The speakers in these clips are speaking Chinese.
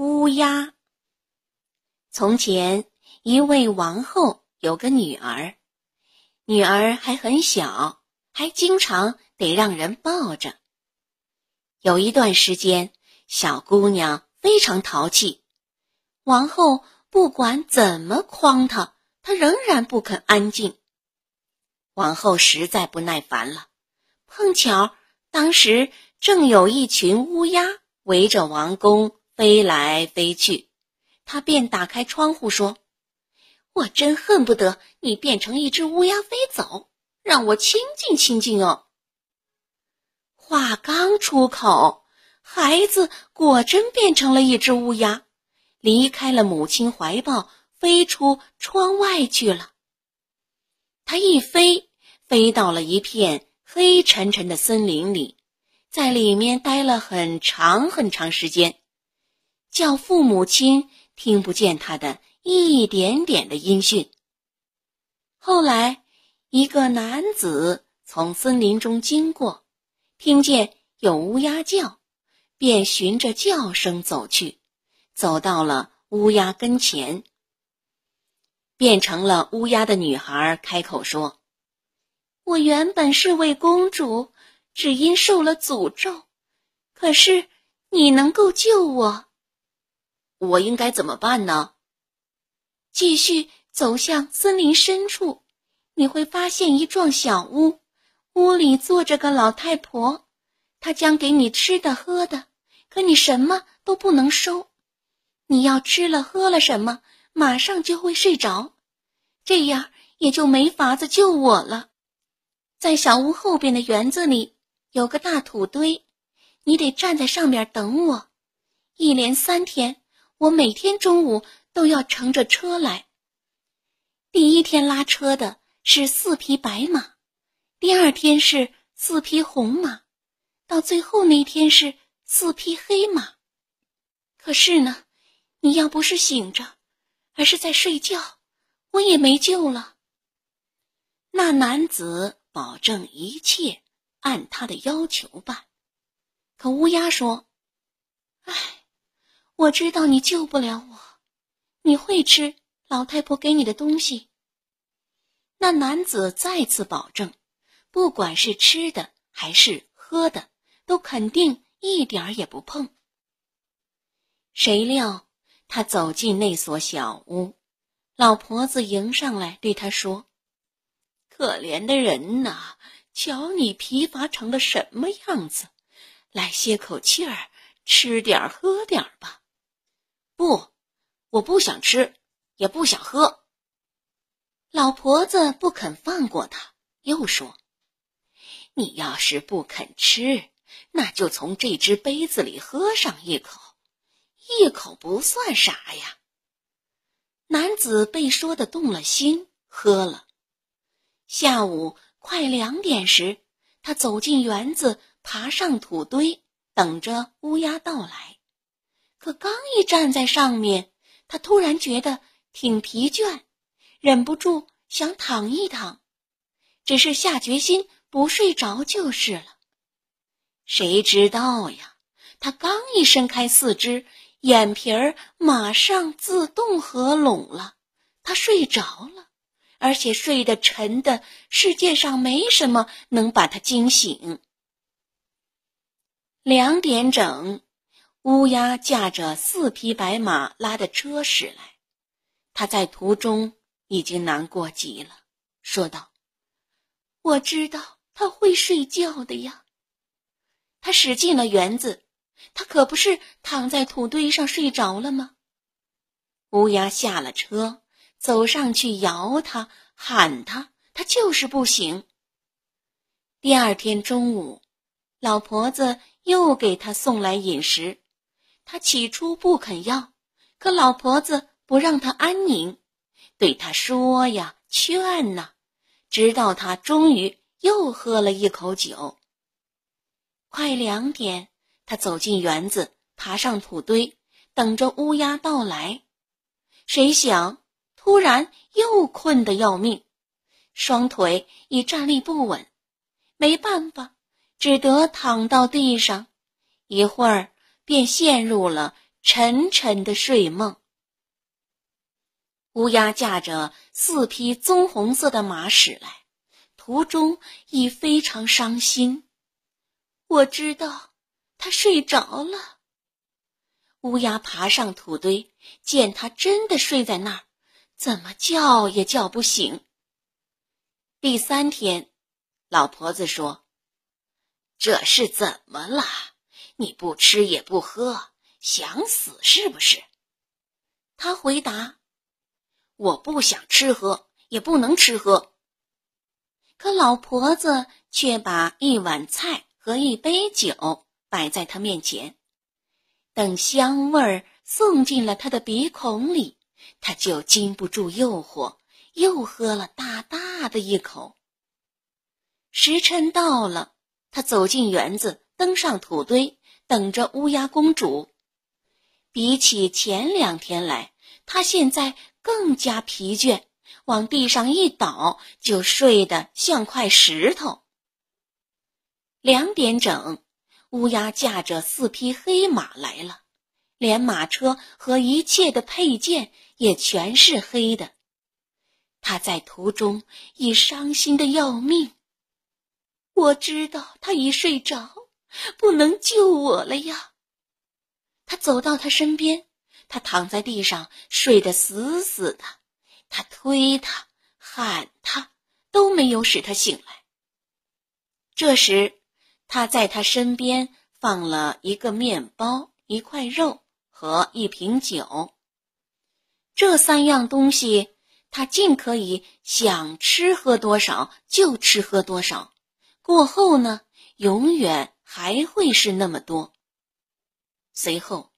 乌鸦。从前，一位王后有个女儿，女儿还很小，还经常得让人抱着。有一段时间，小姑娘非常淘气，王后不管怎么诓她，她仍然不肯安静。王后实在不耐烦了，碰巧当时正有一群乌鸦围着王宫。飞来飞去，他便打开窗户说：“我真恨不得你变成一只乌鸦飞走，让我清静清静哦。”话刚出口，孩子果真变成了一只乌鸦，离开了母亲怀抱，飞出窗外去了。他一飞，飞到了一片黑沉沉的森林里，在里面待了很长很长时间。叫父母亲听不见他的一点点的音讯。后来，一个男子从森林中经过，听见有乌鸦叫，便循着叫声走去，走到了乌鸦跟前。变成了乌鸦的女孩开口说：“我原本是位公主，只因受了诅咒，可是你能够救我。”我应该怎么办呢？继续走向森林深处，你会发现一幢小屋，屋里坐着个老太婆，她将给你吃的喝的，可你什么都不能收。你要吃了喝了什么，马上就会睡着，这样也就没法子救我了。在小屋后边的园子里有个大土堆，你得站在上面等我，一连三天。我每天中午都要乘着车来。第一天拉车的是四匹白马，第二天是四匹红马，到最后那天是四匹黑马。可是呢，你要不是醒着，而是在睡觉，我也没救了。那男子保证一切按他的要求办，可乌鸦说：“唉。”我知道你救不了我，你会吃老太婆给你的东西。那男子再次保证，不管是吃的还是喝的，都肯定一点儿也不碰。谁料他走进那所小屋，老婆子迎上来对他说：“可怜的人呐，瞧你疲乏成了什么样子，来歇口气儿，吃点儿喝点儿吧。”不，我不想吃，也不想喝。老婆子不肯放过他，又说：“你要是不肯吃，那就从这只杯子里喝上一口，一口不算啥呀。”男子被说的动了心，喝了。下午快两点时，他走进园子，爬上土堆，等着乌鸦到来。可刚一站在上面，他突然觉得挺疲倦，忍不住想躺一躺，只是下决心不睡着就是了。谁知道呀？他刚一伸开四肢，眼皮儿马上自动合拢了，他睡着了，而且睡得沉的，世界上没什么能把他惊醒。两点整。乌鸦驾着四匹白马拉的车驶来，他在途中已经难过极了，说道：“我知道他会睡觉的呀。”他驶进了园子，他可不是躺在土堆上睡着了吗？乌鸦下了车，走上去摇他，喊他，他就是不醒。第二天中午，老婆子又给他送来饮食。他起初不肯要，可老婆子不让他安宁，对他说呀劝呐，直到他终于又喝了一口酒。快两点，他走进园子，爬上土堆，等着乌鸦到来。谁想突然又困得要命，双腿已站立不稳，没办法，只得躺到地上，一会儿。便陷入了沉沉的睡梦。乌鸦驾着四匹棕红色的马驶来，途中已非常伤心。我知道，他睡着了。乌鸦爬上土堆，见他真的睡在那儿，怎么叫也叫不醒。第三天，老婆子说：“这是怎么了？你不吃也不喝，想死是不是？”他回答。我不想吃喝，也不能吃喝。可老婆子却把一碗菜和一杯酒摆在他面前，等香味儿送进了他的鼻孔里，他就禁不住诱惑，又喝了大大的一口。时辰到了，他走进园子，登上土堆，等着乌鸦公主。比起前两天来，他现在。更加疲倦，往地上一倒，就睡得像块石头。两点整，乌鸦驾着四匹黑马来了，连马车和一切的配件也全是黑的。他在途中已伤心的要命。我知道他一睡着，不能救我了呀。他走到他身边。他躺在地上，睡得死死的。他推他，喊他，都没有使他醒来。这时，他在他身边放了一个面包、一块肉和一瓶酒。这三样东西，他尽可以想吃喝多少就吃喝多少。过后呢，永远还会是那么多。随后。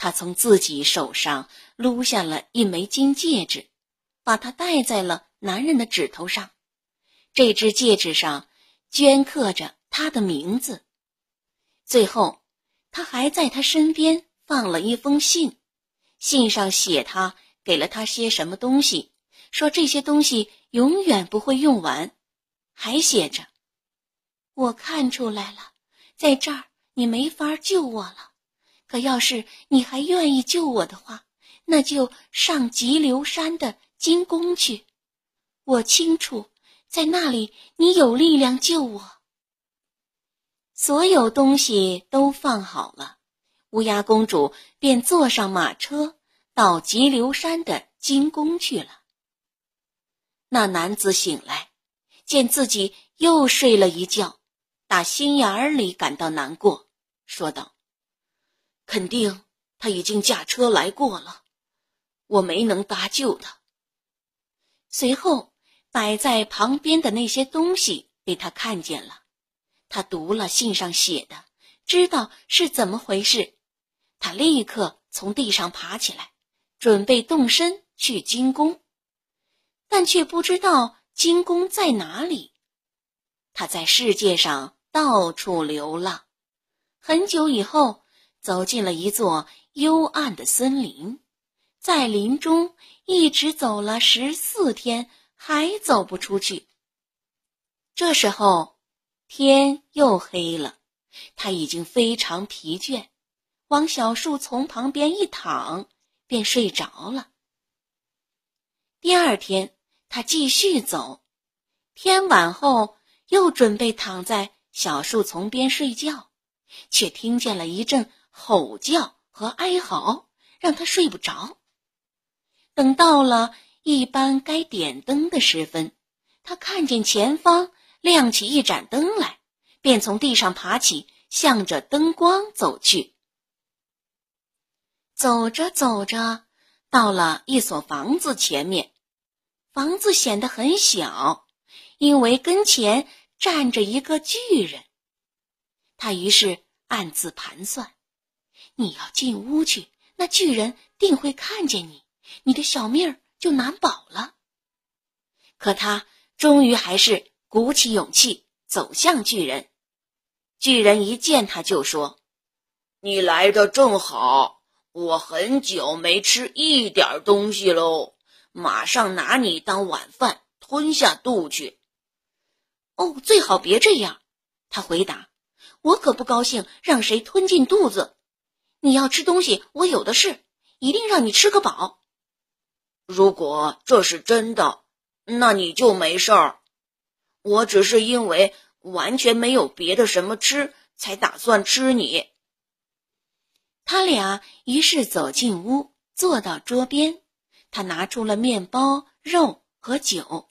他从自己手上撸下了一枚金戒指，把它戴在了男人的指头上。这只戒指上镌刻着他的名字。最后，他还在他身边放了一封信，信上写他给了他些什么东西，说这些东西永远不会用完，还写着：“我看出来了，在这儿你没法救我了。”可要是你还愿意救我的话，那就上急流山的金宫去。我清楚，在那里你有力量救我。所有东西都放好了，乌鸦公主便坐上马车，到急流山的金宫去了。那男子醒来，见自己又睡了一觉，打心眼儿里感到难过，说道。肯定他已经驾车来过了，我没能搭救他。随后摆在旁边的那些东西被他看见了，他读了信上写的，知道是怎么回事，他立刻从地上爬起来，准备动身去金宫，但却不知道金宫在哪里。他在世界上到处流浪，很久以后。走进了一座幽暗的森林，在林中一直走了十四天，还走不出去。这时候天又黑了，他已经非常疲倦，往小树丛旁边一躺，便睡着了。第二天，他继续走，天晚后又准备躺在小树丛边睡觉，却听见了一阵。吼叫和哀嚎让他睡不着。等到了一般该点灯的时分，他看见前方亮起一盏灯来，便从地上爬起，向着灯光走去。走着走着，到了一所房子前面，房子显得很小，因为跟前站着一个巨人。他于是暗自盘算。你要进屋去，那巨人定会看见你，你的小命儿就难保了。可他终于还是鼓起勇气走向巨人。巨人一见他就说：“你来的正好，我很久没吃一点东西喽，马上拿你当晚饭吞下肚去。”哦，最好别这样，他回答：“我可不高兴让谁吞进肚子。”你要吃东西，我有的是，一定让你吃个饱。如果这是真的，那你就没事儿。我只是因为完全没有别的什么吃，才打算吃你。他俩于是走进屋，坐到桌边。他拿出了面包、肉和酒，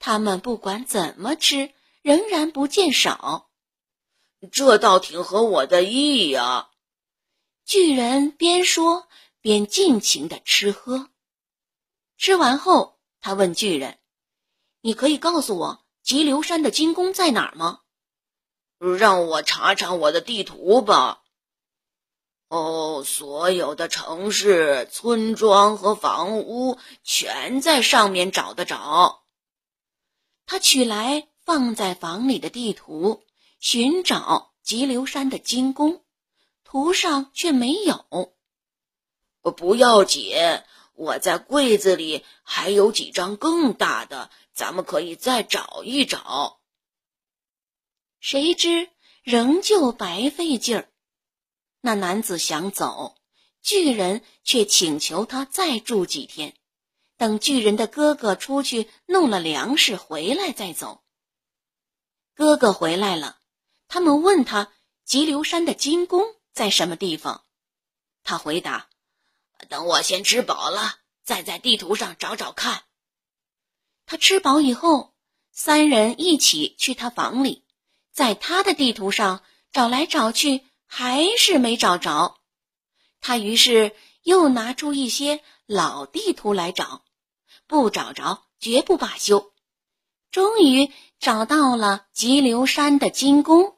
他们不管怎么吃，仍然不见少。这倒挺合我的意呀！巨人边说边尽情的吃喝。吃完后，他问巨人：“你可以告诉我急流山的金宫在哪儿吗？”“让我查查我的地图吧。”哦，所有的城市、村庄和房屋全在上面找得着。他取来放在房里的地图，寻找急流山的金宫，图上却没有。不要紧，我在柜子里还有几张更大的，咱们可以再找一找。谁知仍旧白费劲儿。那男子想走，巨人却请求他再住几天，等巨人的哥哥出去弄了粮食回来再走。哥哥回来了，他们问他急流山的金宫在什么地方，他回答：“等我先吃饱了，再在地图上找找看。”他吃饱以后，三人一起去他房里，在他的地图上找来找去。还是没找着，他于是又拿出一些老地图来找，不找着绝不罢休。终于找到了急流山的金宫，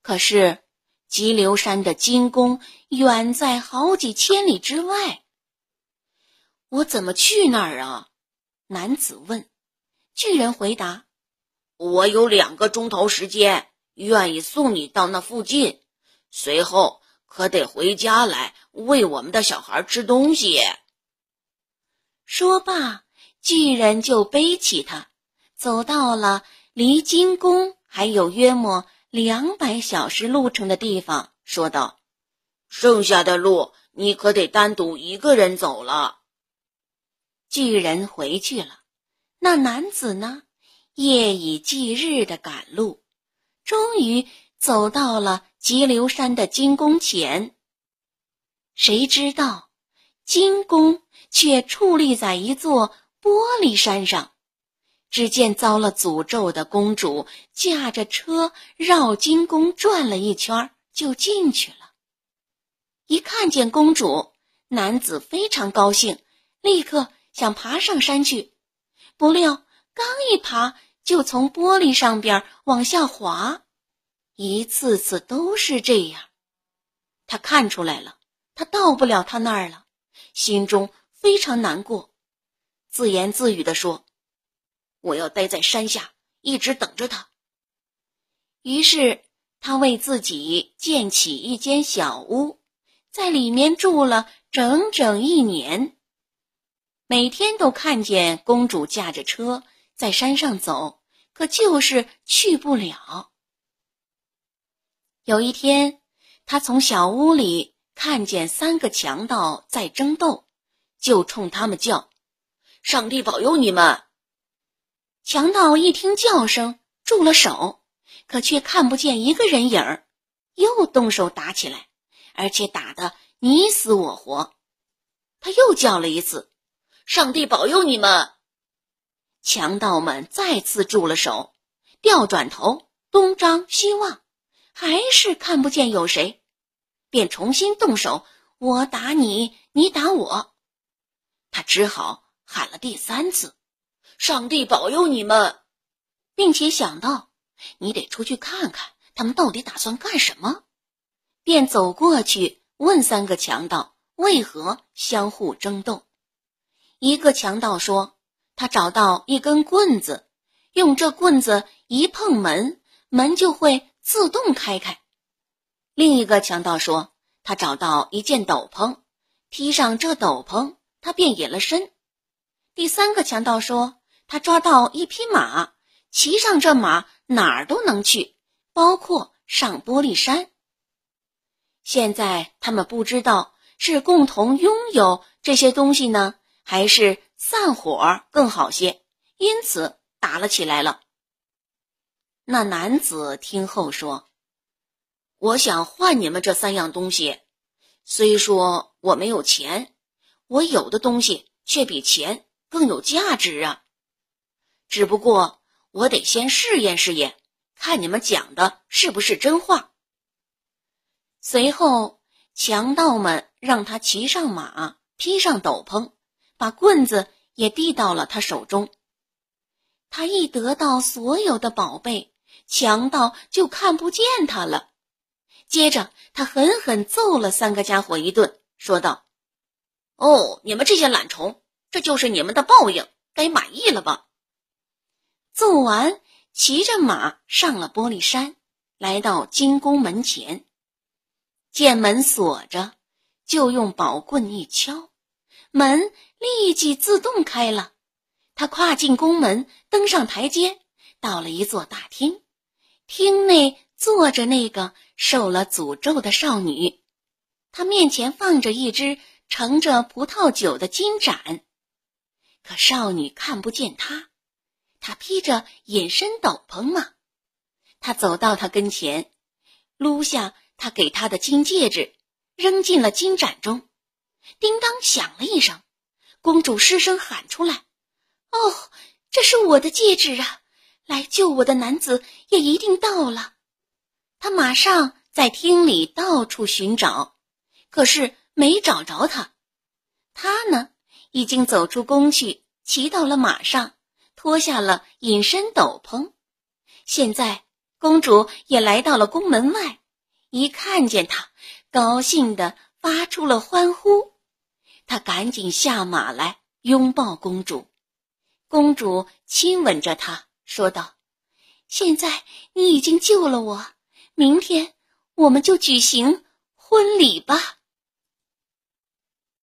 可是急流山的金宫远在好几千里之外。我怎么去那儿啊？男子问。巨人回答：“我有两个钟头时间，愿意送你到那附近。”随后可得回家来喂我们的小孩吃东西。说罢，巨人就背起他，走到了离金宫还有约莫两百小时路程的地方，说道：“剩下的路你可得单独一个人走了。”巨人回去了，那男子呢，夜以继日的赶路，终于走到了。急流山的金宫前，谁知道金宫却矗立在一座玻璃山上。只见遭了诅咒的公主驾着车绕金宫转了一圈，就进去了。一看见公主，男子非常高兴，立刻想爬上山去。不料刚一爬，就从玻璃上边往下滑。一次次都是这样，他看出来了，他到不了他那儿了，心中非常难过，自言自语地说：“我要待在山下，一直等着他。”于是他为自己建起一间小屋，在里面住了整整一年，每天都看见公主驾着车在山上走，可就是去不了。有一天，他从小屋里看见三个强盗在争斗，就冲他们叫：“上帝保佑你们！”强盗一听叫声，住了手，可却看不见一个人影儿，又动手打起来，而且打得你死我活。他又叫了一次：“上帝保佑你们！”强盗们再次住了手，调转头东张西望。还是看不见有谁，便重新动手，我打你，你打我，他只好喊了第三次：“上帝保佑你们！”并且想到你得出去看看他们到底打算干什么，便走过去问三个强盗为何相互争斗。一个强盗说：“他找到一根棍子，用这棍子一碰门，门就会。”自动开开。另一个强盗说：“他找到一件斗篷，披上这斗篷，他便隐了身。”第三个强盗说：“他抓到一匹马，骑上这马哪儿都能去，包括上玻璃山。”现在他们不知道是共同拥有这些东西呢，还是散伙更好些，因此打了起来了。那男子听后说：“我想换你们这三样东西，虽说我没有钱，我有的东西却比钱更有价值啊。只不过我得先试验试验，看你们讲的是不是真话。”随后，强盗们让他骑上马，披上斗篷，把棍子也递到了他手中。他一得到所有的宝贝，强盗就看不见他了。接着，他狠狠揍了三个家伙一顿，说道：“哦，你们这些懒虫，这就是你们的报应，该满意了吧？”揍完，骑着马上了玻璃山，来到金宫门前。见门锁着，就用宝棍一敲，门立即自动开了。他跨进宫门，登上台阶，到了一座大厅。厅内坐着那个受了诅咒的少女，她面前放着一只盛着葡萄酒的金盏，可少女看不见他，他披着隐身斗篷嘛。他走到他跟前，撸下。他给她的金戒指扔进了金盏中，叮当响了一声，公主失声喊出来：“哦，这是我的戒指啊！来救我的男子也一定到了。”他马上在厅里到处寻找，可是没找着他。他呢，已经走出宫去，骑到了马上，脱下了隐身斗篷。现在，公主也来到了宫门外。一看见他，高兴的发出了欢呼。他赶紧下马来拥抱公主，公主亲吻着他，说道：“现在你已经救了我，明天我们就举行婚礼吧。”